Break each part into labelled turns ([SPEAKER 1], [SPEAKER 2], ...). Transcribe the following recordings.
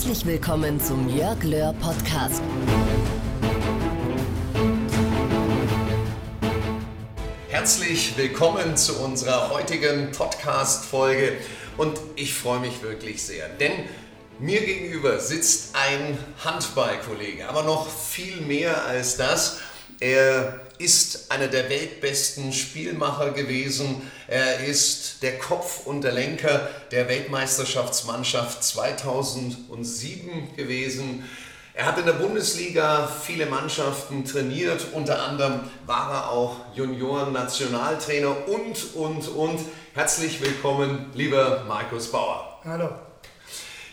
[SPEAKER 1] Herzlich willkommen zum Jörg Löhr Podcast.
[SPEAKER 2] Herzlich willkommen zu unserer heutigen Podcast-Folge und ich freue mich wirklich sehr, denn mir gegenüber sitzt ein Handballkollege, aber noch viel mehr als das. Er ist einer der weltbesten Spielmacher gewesen. Er ist der Kopf und der Lenker der Weltmeisterschaftsmannschaft 2007 gewesen. Er hat in der Bundesliga viele Mannschaften trainiert, unter anderem war er auch Junioren-Nationaltrainer und, und, und. Herzlich willkommen, lieber Markus Bauer.
[SPEAKER 3] Hallo.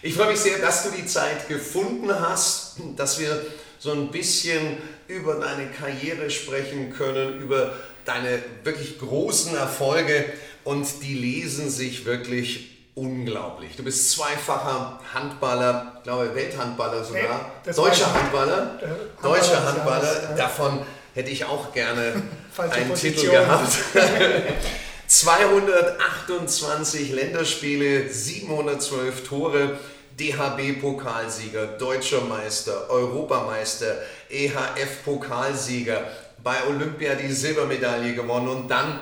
[SPEAKER 2] Ich freue mich sehr, dass du die Zeit gefunden hast, dass wir so ein bisschen über deine Karriere sprechen können, über deine wirklich großen Erfolge und die lesen sich wirklich unglaublich. Du bist zweifacher Handballer, ich glaube Welthandballer sogar,
[SPEAKER 3] das
[SPEAKER 2] deutscher. Handballer,
[SPEAKER 3] Äh,
[SPEAKER 2] deutscher
[SPEAKER 3] Handballer
[SPEAKER 2] Handballer, davon hätte ich auch gerne einen
[SPEAKER 3] Position.
[SPEAKER 2] Titel gehabt. 228 Länderspiele, 712 Tore, DHB-Pokalsieger, Deutscher Meister, Europameister, EHF-Pokalsieger, bei Olympia die Silbermedaille gewonnen und dann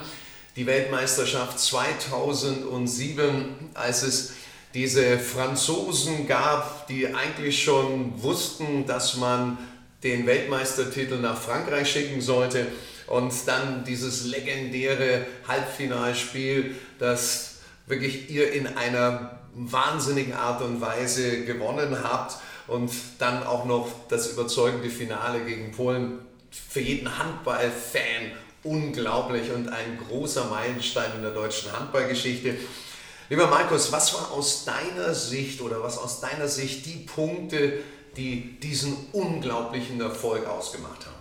[SPEAKER 2] die Weltmeisterschaft 2007, als es diese Franzosen gab, die eigentlich schon wussten, dass man den Weltmeistertitel nach Frankreich schicken sollte und dann dieses legendäre Halbfinalspiel, das wirklich ihr in einer wahnsinnigen Art und Weise gewonnen habt und dann auch noch das überzeugende Finale gegen Polen für jeden Handballfan unglaublich und ein großer Meilenstein in der deutschen Handballgeschichte. Lieber Markus, was war aus deiner Sicht oder was aus deiner Sicht die Punkte, die diesen unglaublichen Erfolg ausgemacht haben?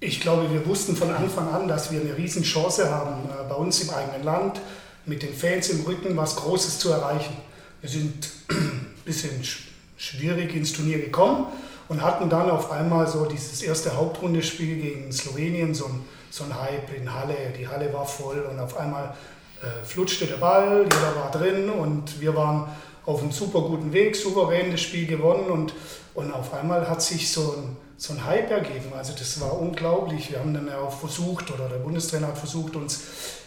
[SPEAKER 3] Ich glaube, wir wussten von Anfang an, dass wir eine Riesenchance haben, äh, bei uns im eigenen Land mit den Fans im Rücken was Großes zu erreichen. Wir sind ein bisschen sch- schwierig ins Turnier gekommen und hatten dann auf einmal so dieses erste Hauptrundespiel gegen Slowenien, so ein, so ein Hype in Halle. Die Halle war voll und auf einmal äh, flutschte der Ball, jeder war drin und wir waren auf einem super guten Weg, souverän das Spiel gewonnen und, und auf einmal hat sich so ein, so ein Hype ergeben. Also das war unglaublich. Wir haben dann ja auch versucht, oder der Bundestrainer hat versucht, uns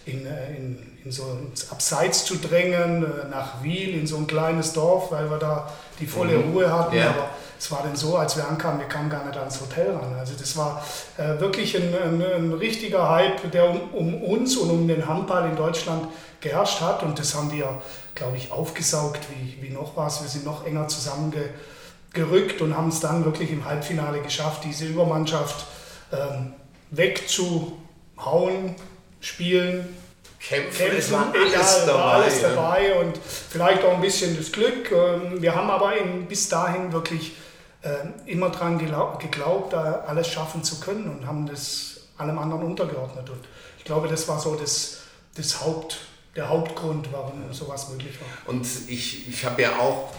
[SPEAKER 3] in, äh, in, in so ins Abseits zu drängen, äh, nach Wiel, in so ein kleines Dorf, weil wir da die volle
[SPEAKER 2] Mhm.
[SPEAKER 3] Ruhe hatten.
[SPEAKER 2] Ja.
[SPEAKER 3] Aber es war dann so, als wir ankamen, wir kamen gar nicht ans Hotel ran. Also das war äh, wirklich ein, ein, ein richtiger Hype, der um, um uns und um den Handball in Deutschland geherrscht hat. Und das haben wir, glaube ich, aufgesaugt wie, wie noch was. Wir sind noch enger zusammengerückt und haben es dann wirklich im Halbfinale geschafft, diese Übermannschaft ähm, wegzuhauen, spielen,
[SPEAKER 2] Kämpfen, es
[SPEAKER 3] Kämpfen,
[SPEAKER 2] war alles
[SPEAKER 3] egal,
[SPEAKER 2] dabei.
[SPEAKER 3] war alles
[SPEAKER 2] ja.
[SPEAKER 3] dabei und vielleicht auch ein bisschen das Glück. Ähm, Wir haben aber eben bis dahin wirklich ähm, immer daran geglaubt, alles schaffen zu können und haben das allem anderen untergeordnet. Und ich glaube, das war so das, das Haupt, der Hauptgrund, warum sowas möglich war.
[SPEAKER 2] Und ich, ich habe ja auch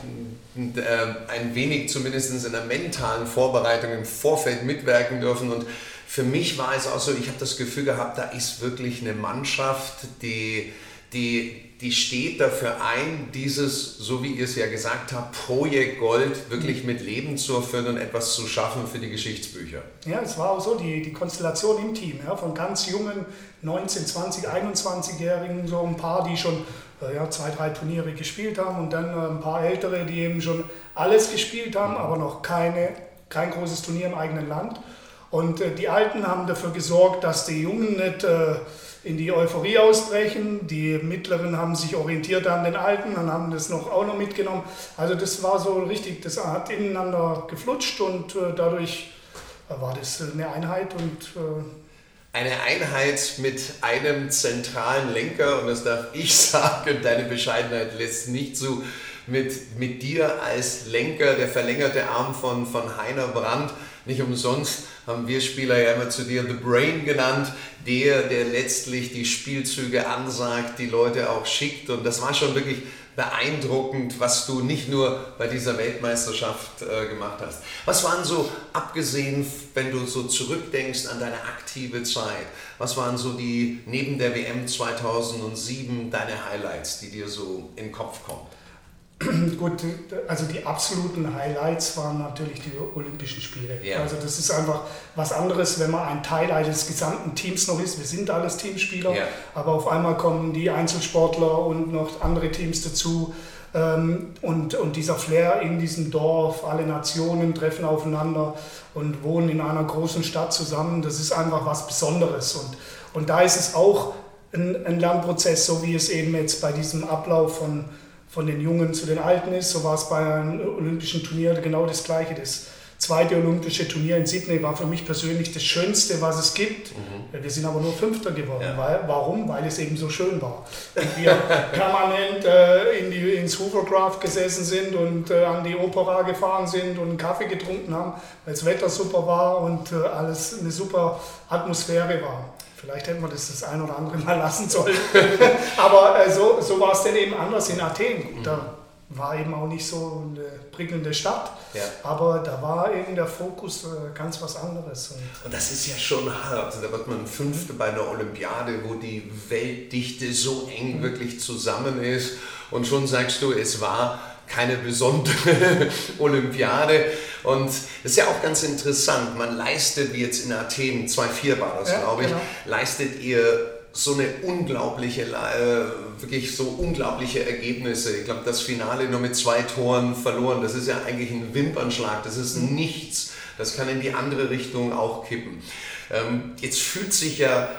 [SPEAKER 2] äh, ein wenig zumindest in der mentalen Vorbereitung im Vorfeld mitwirken dürfen. Und für mich war es auch so, ich habe das Gefühl gehabt, da ist wirklich eine Mannschaft, die, die, die steht dafür ein, dieses, so wie ihr es ja gesagt habt, Projekt Gold wirklich mit Leben zu erfüllen und etwas zu schaffen für die Geschichtsbücher.
[SPEAKER 3] Ja, es war auch so, die, die Konstellation im Team, ja, von ganz jungen 19, 20, 21-Jährigen, so ein paar, die schon äh, ja, zwei, drei Turniere gespielt haben und dann äh, ein paar Ältere, die eben schon alles gespielt haben, aber noch keine, kein großes Turnier im eigenen Land. Und äh, die Alten haben dafür gesorgt, dass die Jungen nicht äh, in die Euphorie ausbrechen. Die Mittleren haben sich orientiert an den Alten und haben das noch auch noch mitgenommen. Also das war so richtig, das hat ineinander geflutscht und äh, dadurch war das eine Einheit und äh,
[SPEAKER 2] Eine Einheit mit einem zentralen Lenker, und das darf ich sagen, deine Bescheidenheit lässt nicht zu, mit, mit dir als Lenker, der verlängerte Arm von, von Heiner Brandt. Nicht umsonst haben wir Spieler ja immer zu dir The Brain genannt, der, der letztlich die Spielzüge ansagt, die Leute auch schickt. Und das war schon wirklich beeindruckend, was du nicht nur bei dieser Weltmeisterschaft äh, gemacht hast. Was waren so, abgesehen, wenn du so zurückdenkst an deine aktive Zeit, was waren so die, neben der WM 2007, deine Highlights, die dir so in den Kopf kommen?
[SPEAKER 3] Gut, also die absoluten Highlights waren natürlich die Olympischen Spiele.
[SPEAKER 2] Ja.
[SPEAKER 3] Also das ist einfach was anderes, wenn man ein Teil eines gesamten Teams noch ist. Wir sind alles Teamspieler,
[SPEAKER 2] Ja.
[SPEAKER 3] aber auf einmal kommen die Einzelsportler und noch andere Teams dazu. Ähm, Und, und dieser Flair in diesem Dorf, alle Nationen treffen aufeinander und wohnen in einer großen Stadt zusammen, das ist einfach was Besonderes. Und, und da ist es auch ein, ein Lernprozess, so wie es eben jetzt bei diesem Ablauf von, von den Jungen zu den Alten ist. So war es bei einem olympischen Turnier genau das Gleiche. Das zweite olympische Turnier in Sydney war für mich persönlich das Schönste, was es gibt. Wir sind aber nur Fünfter geworden.
[SPEAKER 2] Ja.
[SPEAKER 3] Weil, warum? Weil es eben so schön war. Und wir permanent äh, in die, ins Hoovercraft gesessen sind und äh, an die Opera gefahren sind und einen Kaffee getrunken haben, weil das Wetter super war und äh, alles eine super Atmosphäre war. Vielleicht hätten wir das das ein oder andere Mal lassen sollen. Aber äh, so, so war es dann eben anders in Athen. Da war eben auch nicht so eine prickelnde Stadt,
[SPEAKER 2] Ja.
[SPEAKER 3] aber da war eben der Fokus äh, ganz was anderes. Und
[SPEAKER 2] das ist ja schon hart. Da wird man Fünfte bei einer Olympiade, wo die Weltdichte so eng wirklich zusammen ist. Und schon sagst du, es war keine besondere Olympiade. Und das ist ja auch ganz interessant. Man leistet, wie jetzt in Athen, 2-4 war das,
[SPEAKER 3] Ja,
[SPEAKER 2] glaube ich,
[SPEAKER 3] genau.
[SPEAKER 2] leistet ihr so eine unglaubliche, äh, wirklich so unglaubliche Ergebnisse. Ich glaube, das Finale nur mit zwei Toren verloren, das ist ja eigentlich ein Wimpernschlag, das ist nichts. Das kann in die andere Richtung auch kippen. Ähm, jetzt fühlt sich ja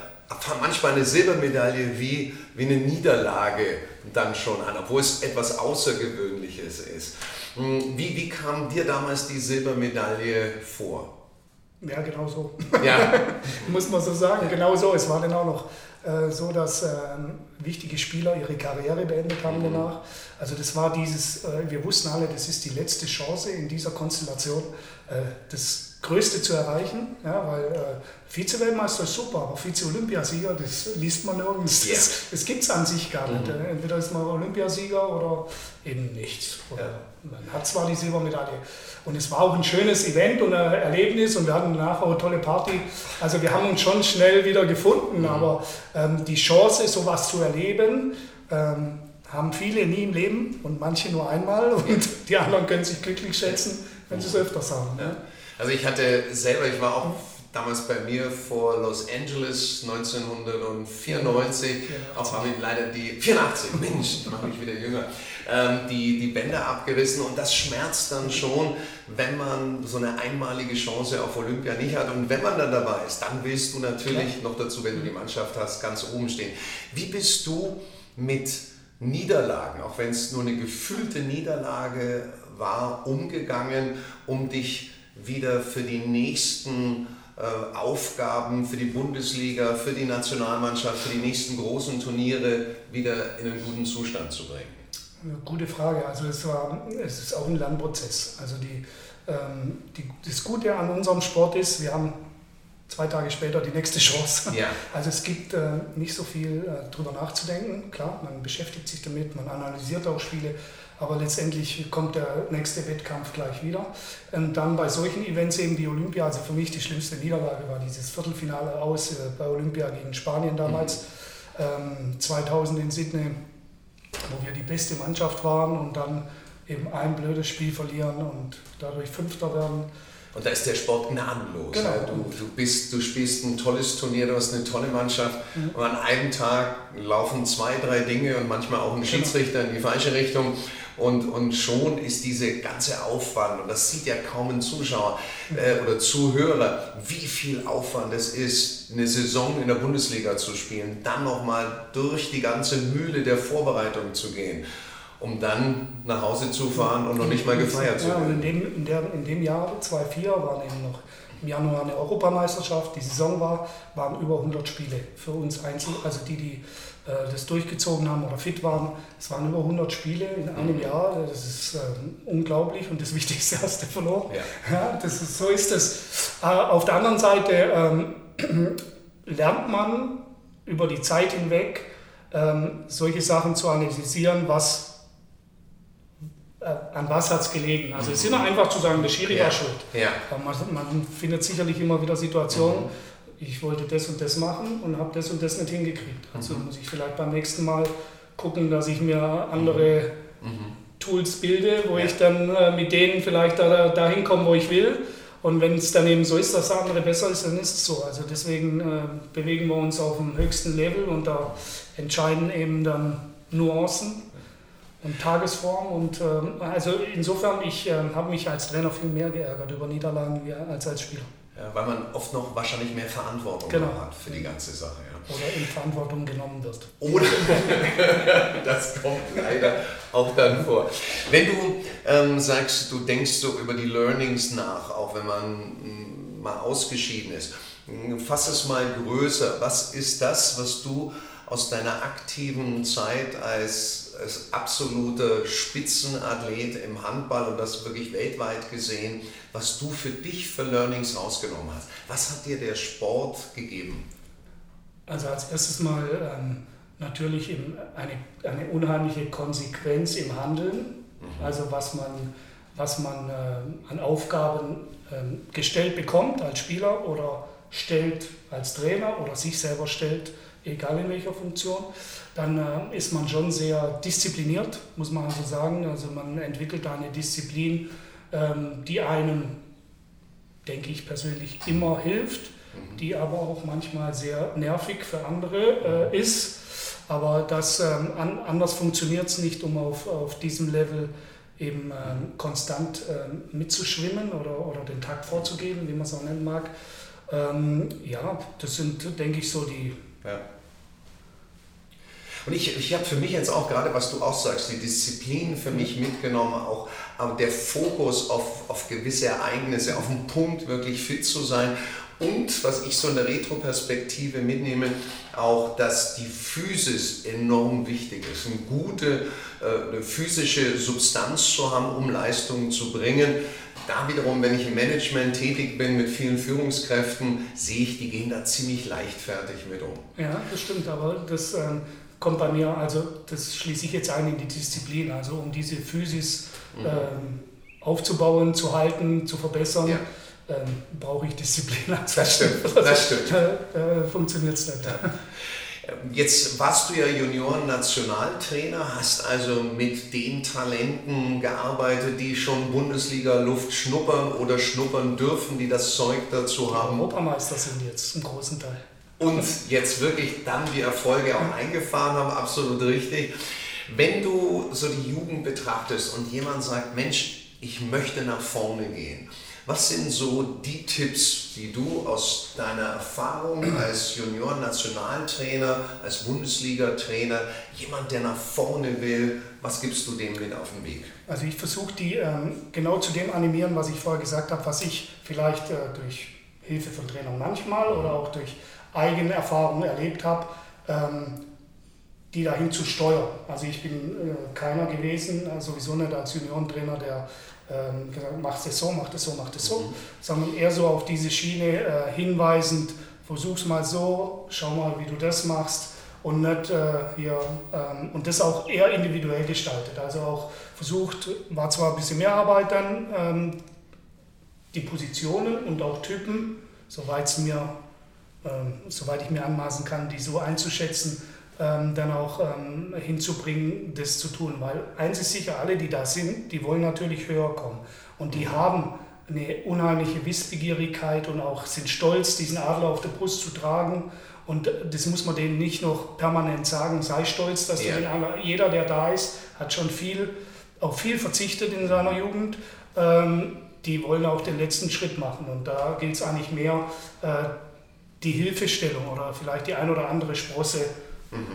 [SPEAKER 2] manchmal eine Silbermedaille wie, wie eine Niederlage dann schon an, obwohl es etwas Außergewöhnliches ist. Hm, Wie, wie kam dir damals die Silbermedaille vor?
[SPEAKER 3] ja, genau so.
[SPEAKER 2] Ja,
[SPEAKER 3] muss man so sagen. Genau so. Es war dann auch noch äh, so, dass ähm, wichtige Spieler ihre Karriere beendet haben danach. Also das war dieses, äh, wir wussten alle, das ist die letzte Chance in dieser Konstellation, äh, das Größte zu erreichen, ja, weil äh, Vize-Weltmeister ist super, aber Vize-Olympiasieger, das liest man nirgends.
[SPEAKER 2] Ja.
[SPEAKER 3] Das, das gibt es an sich gar nicht. Äh, Entweder ist man Olympiasieger oder eben nichts.
[SPEAKER 2] Ja.
[SPEAKER 3] Man hat zwar die Silbermedaille und es war auch ein schönes Event und ein Erlebnis und wir hatten danach auch eine tolle Party. Also wir haben uns schon schnell wieder gefunden, aber ähm, die Chance, sowas zu erleben, ähm, haben viele nie im Leben und manche nur einmal und die anderen können sich glücklich schätzen, wenn sie es öfters haben. Ne?
[SPEAKER 2] Also ich hatte selber, ich war auch damals bei mir vor Los Angeles 1994, auch habe ich leider die 84, Mensch, mache ich wieder jünger, ähm, die, die Bänder abgerissen und das schmerzt dann schon, wenn man so eine einmalige Chance auf Olympia nicht hat. Und wenn man dann dabei ist, dann willst du natürlich noch dazu, wenn du die Mannschaft hast, ganz oben stehen. Wie bist du mit Niederlagen, auch wenn es nur eine gefühlte Niederlage war, umgegangen, um dich wieder für die nächsten äh, Aufgaben, für die Bundesliga, für die Nationalmannschaft, für die nächsten großen Turniere wieder in einen guten Zustand zu bringen?
[SPEAKER 3] Eine Gute Frage. Also es, war, es ist auch ein Lernprozess. Also die, ähm, die, das Gute an unserem Sport ist, wir haben zwei Tage später die nächste Chance.
[SPEAKER 2] Ja.
[SPEAKER 3] Also es gibt äh, nicht so viel äh, drüber nachzudenken. Klar, man beschäftigt sich damit, man analysiert auch Spiele, aber letztendlich kommt der nächste Wettkampf gleich wieder. Und dann bei solchen Events eben wie Olympia, also für mich die schlimmste Niederlage war dieses Viertelfinale aus äh, bei Olympia gegen Spanien damals, ähm, 2000 in Sydney, wo wir die beste Mannschaft waren und dann eben ein blödes Spiel verlieren und dadurch Fünfter werden.
[SPEAKER 2] Und da ist der Sport gnadenlos.
[SPEAKER 3] Genau.
[SPEAKER 2] Ja, du, du, bist, du spielst ein tolles Turnier, du hast eine tolle Mannschaft und an einem Tag laufen zwei, drei Dinge und manchmal auch ein Schiedsrichter in die falsche Richtung und, und schon ist diese ganze Aufwand, und das sieht ja kaum ein Zuschauer äh, oder Zuhörer, wie viel Aufwand es ist, eine Saison in der Bundesliga zu spielen, dann nochmal durch die ganze Mühle der Vorbereitung zu gehen, um dann nach Hause zu fahren und noch nicht mal gefeiert zu
[SPEAKER 3] Ja, und in
[SPEAKER 2] werden.
[SPEAKER 3] dem, in, der, in dem Jahr, 2004, waren eben noch im Januar eine Europameisterschaft. Die Saison war, waren über 100 Spiele für uns Einzel, also die, die äh, das durchgezogen haben oder fit waren. Es waren über 100 Spiele in einem Jahr. Das ist äh, unglaublich und das Wichtigste hast du verloren.
[SPEAKER 2] Ja.
[SPEAKER 3] Ja, das ist, so ist es. Äh, auf der anderen Seite ähm, lernt man über die Zeit hinweg ähm, solche Sachen zu analysieren, was an was hat es gelegen. Also es ist immer einfach zu sagen, der Schiri
[SPEAKER 2] Ja.
[SPEAKER 3] war schuld.
[SPEAKER 2] Ja.
[SPEAKER 3] Aber Man, man findet sicherlich immer wieder Situationen, ich wollte das und das machen und habe das und das nicht hingekriegt. Also muss ich vielleicht beim nächsten Mal gucken, dass ich mir andere Tools bilde, wo ja. ich dann äh, mit denen vielleicht da, dahin komme, wo ich will. Und wenn es dann eben so ist, dass der andere besser ist, dann ist es so. Also deswegen äh, bewegen wir uns auf dem höchsten Level und da entscheiden eben dann Nuancen und Tagesform. Und ähm, also insofern, ich äh, habe mich als Trainer viel mehr geärgert über Niederlagen als als Spieler.
[SPEAKER 2] Ja, weil man oft noch wahrscheinlich mehr Verantwortung genau. hat für die ganze Sache.
[SPEAKER 3] Ja. Oder in Verantwortung genommen wird.
[SPEAKER 2] Oder das kommt leider auch dann vor. Wenn du ähm, sagst, du denkst so über die Learnings nach, auch wenn man m, mm, mal ausgeschieden ist, fass es mal größer. Was ist das, was du aus deiner aktiven Zeit als, als absoluter Spitzenathlet im Handball und das wirklich weltweit gesehen, was du für dich für Learnings rausgenommen hast? Was hat dir der Sport gegeben?
[SPEAKER 3] Also als erstes mal ähm, natürlich eine, eine unheimliche Konsequenz im Handeln, mhm. also was man, was man äh, an Aufgaben äh, gestellt bekommt als Spieler oder stellt als Trainer oder sich selber stellt egal in welcher Funktion, dann äh, ist man schon sehr diszipliniert, muss man also sagen. Also man entwickelt eine Disziplin, ähm, die einem, denke ich persönlich, immer hilft, mhm. die aber auch manchmal sehr nervig für andere äh, ist. Aber das ähm, an, anders funktioniert es nicht, um auf, auf diesem Level eben ähm, konstant ähm, mitzuschwimmen oder, oder den Takt vorzugeben, wie man es auch nennen mag. Ähm, ja, das sind, denke ich, so die ja.
[SPEAKER 2] Und ich, ich habe für mich jetzt auch gerade, was du auch sagst, die Disziplin für mich mitgenommen, auch der Fokus auf, auf gewisse Ereignisse, auf den Punkt wirklich fit zu sein und was ich so in der Retro-Perspektive mitnehme, auch, dass die Physis enorm wichtig ist. Eine gute äh, eine physische Substanz zu haben, um Leistungen zu bringen. Da wiederum, wenn ich im Management tätig bin mit vielen Führungskräften, sehe ich, die gehen da ziemlich leichtfertig mit um.
[SPEAKER 3] Ja, das stimmt, aber das ähm, kommt bei mir, also das schließe ich jetzt ein in die Disziplin, also um diese Physis mhm. ähm, aufzubauen, zu halten, zu verbessern. Ja. Ähm, brauche ich Disziplin.
[SPEAKER 2] Das stimmt, das stimmt.
[SPEAKER 3] Äh, äh, Funktioniert es nicht. Ja.
[SPEAKER 2] Jetzt warst du ja Junioren-Nationaltrainer, hast also mit den Talenten gearbeitet, die schon Bundesliga-Luft schnuppern oder schnuppern dürfen, die das Zeug dazu haben.
[SPEAKER 3] Europameister sind jetzt im großen Teil
[SPEAKER 2] und jetzt wirklich dann die Erfolge auch eingefahren haben, absolut richtig. Wenn du so die Jugend betrachtest und jemand sagt, Mensch, ich möchte nach vorne gehen, was sind so die Tipps, die du aus deiner Erfahrung als Junioren-Nationaltrainer, als Bundesliga-Trainer, jemand, der nach vorne will, was gibst du dem mit auf den Weg?
[SPEAKER 3] Also ich versuche die ähm, genau zu dem animieren, was ich vorher gesagt habe, was ich vielleicht äh, durch Hilfe von Trainern manchmal oder auch durch eigene Erfahrungen erlebt habe, ähm, die dahin zu steuern. Also ich bin äh, keiner gewesen, äh, sowieso nicht als Juniorentrainer, der ähm, gesagt hat, mach es so, mach es so, mach es so, mhm. sondern eher so auf diese Schiene äh, hinweisend, versuch's mal so, schau mal, wie du das machst und nicht äh, hier ähm, und das auch eher individuell gestaltet. Also auch versucht, war zwar ein bisschen mehr Arbeit dann, ähm, die Positionen und auch Typen, soweit mir ähm, soweit ich mir anmaßen kann, die so einzuschätzen, ähm, dann auch ähm, hinzubringen, das zu tun. Weil eins ist sicher, alle, die da sind, die wollen natürlich höher kommen. Und die haben eine unheimliche Wissbegierigkeit und auch sind stolz, diesen Adler auf der Brust zu tragen. Und das muss man denen nicht noch permanent sagen, sei stolz, dass ja. du den Adler, jeder, der da ist, hat schon viel, auf viel verzichtet in seiner Jugend. Die wollen auch den letzten Schritt machen. Und da gilt es eigentlich mehr, äh, die Hilfestellung oder vielleicht die ein oder andere Sprosse mhm.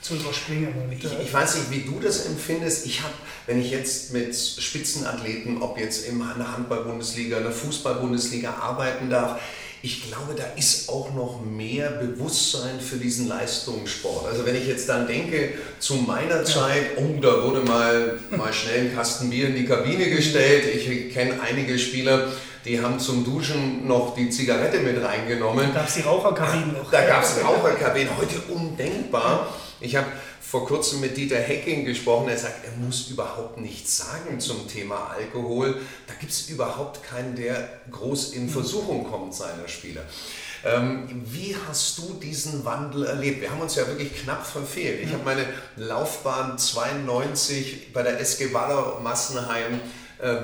[SPEAKER 3] zu überspringen. Und,
[SPEAKER 2] ich, ich, weiß nicht, wie du das empfindest. Ich habe, wenn ich jetzt mit Spitzenathleten, ob jetzt in einer Handball-Bundesliga, einer Fußball-Bundesliga arbeiten darf, ich glaube, da ist auch noch mehr Bewusstsein für diesen Leistungssport. Also wenn ich jetzt dann denke, zu meiner Zeit, oh, da wurde mal, mal schnell ein Kasten Bier in die Kabine gestellt. Ich kenne einige Spieler, die haben zum Duschen noch die Zigarette mit reingenommen.
[SPEAKER 3] Da gab es die Raucherkabinen noch.
[SPEAKER 2] Da gab es Raucherkabinen, heute undenkbar. Ich habe vor kurzem mit Dieter Hecking gesprochen, er sagt, er muss überhaupt nichts sagen zum Thema Alkohol. Da gibt es überhaupt keinen, der groß in Versuchung kommt seiner Spieler. Ähm, wie hast du diesen Wandel erlebt? Wir haben uns ja wirklich knapp verfehlt. Ich habe meine Laufbahn 92 bei der SG Waller Massenheim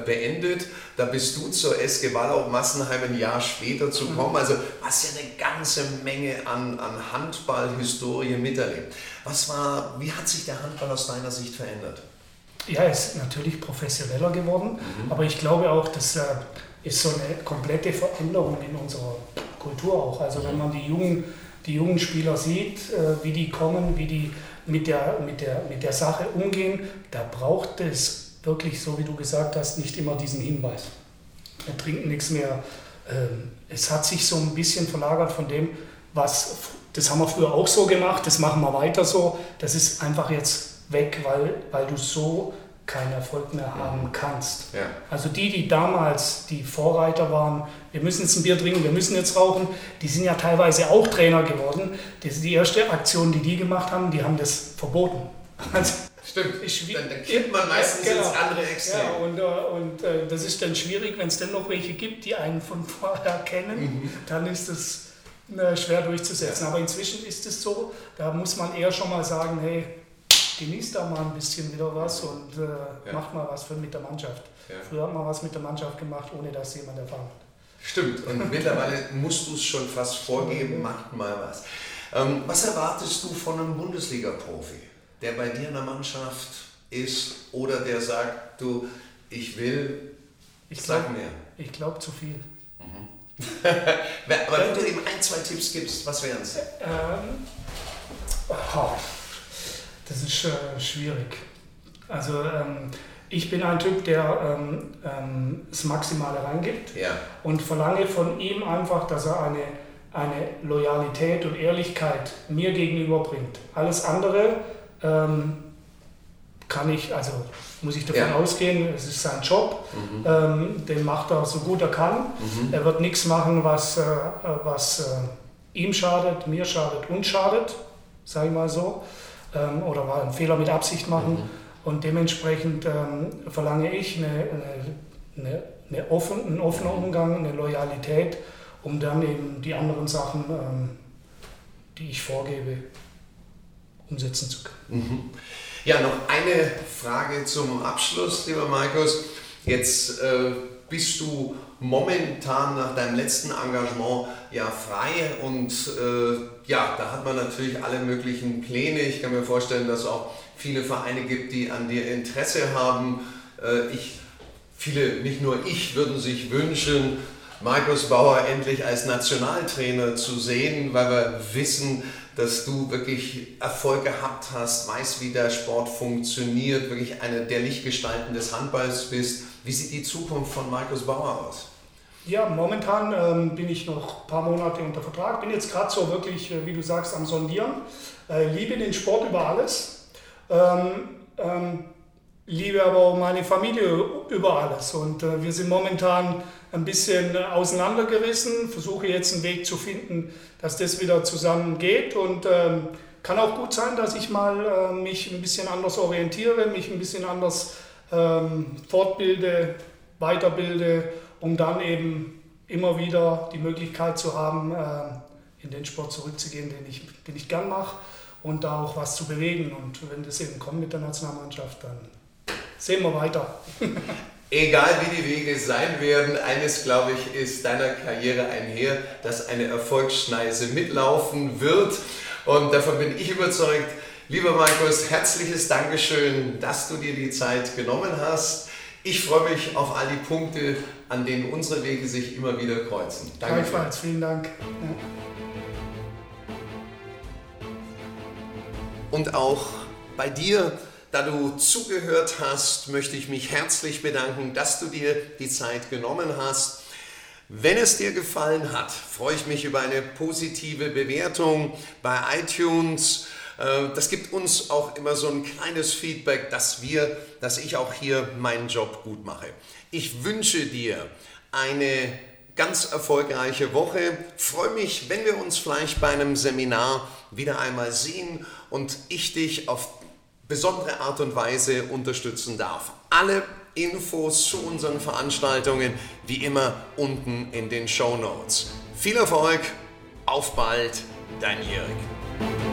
[SPEAKER 2] beendet. Da bist du zur SG Wallau Massenheim ein Jahr später zu kommen. Also hast ja eine ganze Menge an, an Handballhistorie miterlebt. Was war, wie hat sich der Handball aus deiner Sicht verändert?
[SPEAKER 3] Ja, er ist natürlich professioneller geworden, mhm. aber ich glaube auch, das äh, ist so eine komplette Veränderung in unserer Kultur auch. Also wenn man die jungen, die jungen Spieler sieht, äh, wie die kommen, wie die mit der, mit, der, mit der Sache umgehen, da braucht es wirklich, so wie du gesagt hast, nicht immer diesen Hinweis. Wir trinken nichts mehr. Ähm, es hat sich so ein bisschen verlagert von dem, was, das haben wir früher auch so gemacht, das machen wir weiter so. Das ist einfach jetzt weg, weil, weil du so keinen Erfolg mehr haben kannst. Ja. Also die, die damals die Vorreiter waren, wir müssen jetzt ein Bier trinken, wir müssen jetzt rauchen, die sind ja teilweise auch Trainer geworden. Das ist die erste Aktion, die die gemacht haben, die haben das verboten. Also
[SPEAKER 2] Stimmt, ich, dann, dann kippt man meistens ja, genau. ins andere Extrem.
[SPEAKER 3] Ja, und, äh, und äh, das ist dann schwierig, wenn es dann noch welche gibt, die einen von vorher kennen, mhm. dann ist das äh, schwer durchzusetzen. Ja. Aber inzwischen ist es so, da muss man eher schon mal sagen, hey, genießt da mal ein bisschen wieder was und äh, ja. macht mal was für, mit der Mannschaft. Früher hat man was mit der Mannschaft gemacht, ohne dass jemand erfahren hat.
[SPEAKER 2] Stimmt, und mittlerweile musst du es schon fast vorgeben, macht mal was. Ähm, was erwartest du von einem Bundesliga-Profi? Der bei dir in der Mannschaft ist oder der sagt, du, ich will,
[SPEAKER 3] ich sag glaub, mehr? Ich glaube zu viel.
[SPEAKER 2] Mhm. Aber wenn du ihm ein, zwei Tipps gibst, was wären es? Ähm,
[SPEAKER 3] oh, das ist äh, schwierig. Also ähm, ich bin ein Typ, der ähm, ähm, das Maximale reingibt ja. und verlange von ihm einfach, dass er eine, eine Loyalität und Ehrlichkeit mir gegenüber bringt. Alles andere ähm, kann ich, also muss ich davon ja. ausgehen, es ist sein Job, mhm. ähm, den macht er so gut er kann. Mhm. Er wird nichts machen, was, äh, was äh, ihm schadet, mir schadet, uns schadet, sage ich mal so, ähm, oder mal einen Fehler mit Absicht machen. Mhm. Und dementsprechend ähm, verlange ich eine, eine, eine, offen, einen offenen Umgang, eine Loyalität, um dann eben die anderen Sachen, ähm, die ich vorgebe, umsetzen zu können.
[SPEAKER 2] Mhm. Ja, noch eine Frage zum Abschluss, lieber Markus. Jetzt äh, bist du momentan nach deinem letzten Engagement ja frei und äh, ja, da hat man natürlich alle möglichen Pläne. Ich kann mir vorstellen, dass es auch viele Vereine gibt, die an dir Interesse haben. Äh, ich, viele, nicht nur ich, würden sich wünschen, Markus Bauer endlich als Nationaltrainer zu sehen, weil wir wissen, dass du wirklich Erfolg gehabt hast, weißt, wie der Sport funktioniert, wirklich eine der Lichtgestalten des Handballs bist. Wie sieht die Zukunft von Markus Bauer aus?
[SPEAKER 3] Ja, momentan ähm, bin ich noch ein paar Monate unter Vertrag. Bin jetzt gerade so wirklich, äh, wie du sagst, am Sondieren. Äh, liebe den Sport über alles. Ähm, ähm, liebe aber auch meine Familie über alles. Und äh, wir sind momentan ein bisschen auseinandergerissen, versuche jetzt einen Weg zu finden, dass das wieder zusammengeht und ähm, kann auch gut sein, dass ich mal äh, mich ein bisschen anders orientiere, mich ein bisschen anders ähm, fortbilde, weiterbilde, um dann eben immer wieder die Möglichkeit zu haben, äh, in den Sport zurückzugehen, den ich, den ich gern mache und da auch was zu bewegen. Und wenn das eben kommt mit der Nationalmannschaft, dann sehen wir weiter.
[SPEAKER 2] Egal wie die Wege sein werden, eines glaube ich ist deiner Karriere einher, dass eine Erfolgsschneise mitlaufen wird. Und davon bin ich überzeugt. Lieber Markus, herzliches Dankeschön, dass du dir die Zeit genommen hast. Ich freue mich auf all die Punkte, an denen unsere Wege sich immer wieder kreuzen.
[SPEAKER 3] Danke. Gleichfalls, vielen Dank.
[SPEAKER 2] Und auch bei dir da du zugehört hast, möchte ich mich herzlich bedanken, dass du dir die Zeit genommen hast. Wenn es dir gefallen hat, freue ich mich über eine positive Bewertung bei iTunes. Äh, das gibt uns auch immer so ein kleines Feedback, dass wir, dass ich auch hier meinen Job gut mache. Ich wünsche dir eine ganz erfolgreiche Woche. Freue mich, wenn wir uns vielleicht bei einem Seminar wieder einmal sehen und ich dich auf besondere Art und Weise unterstützen darf. Alle Infos zu unseren Veranstaltungen wie immer unten in den Show Notes. Viel Erfolg, Auf bald, dein Jörg.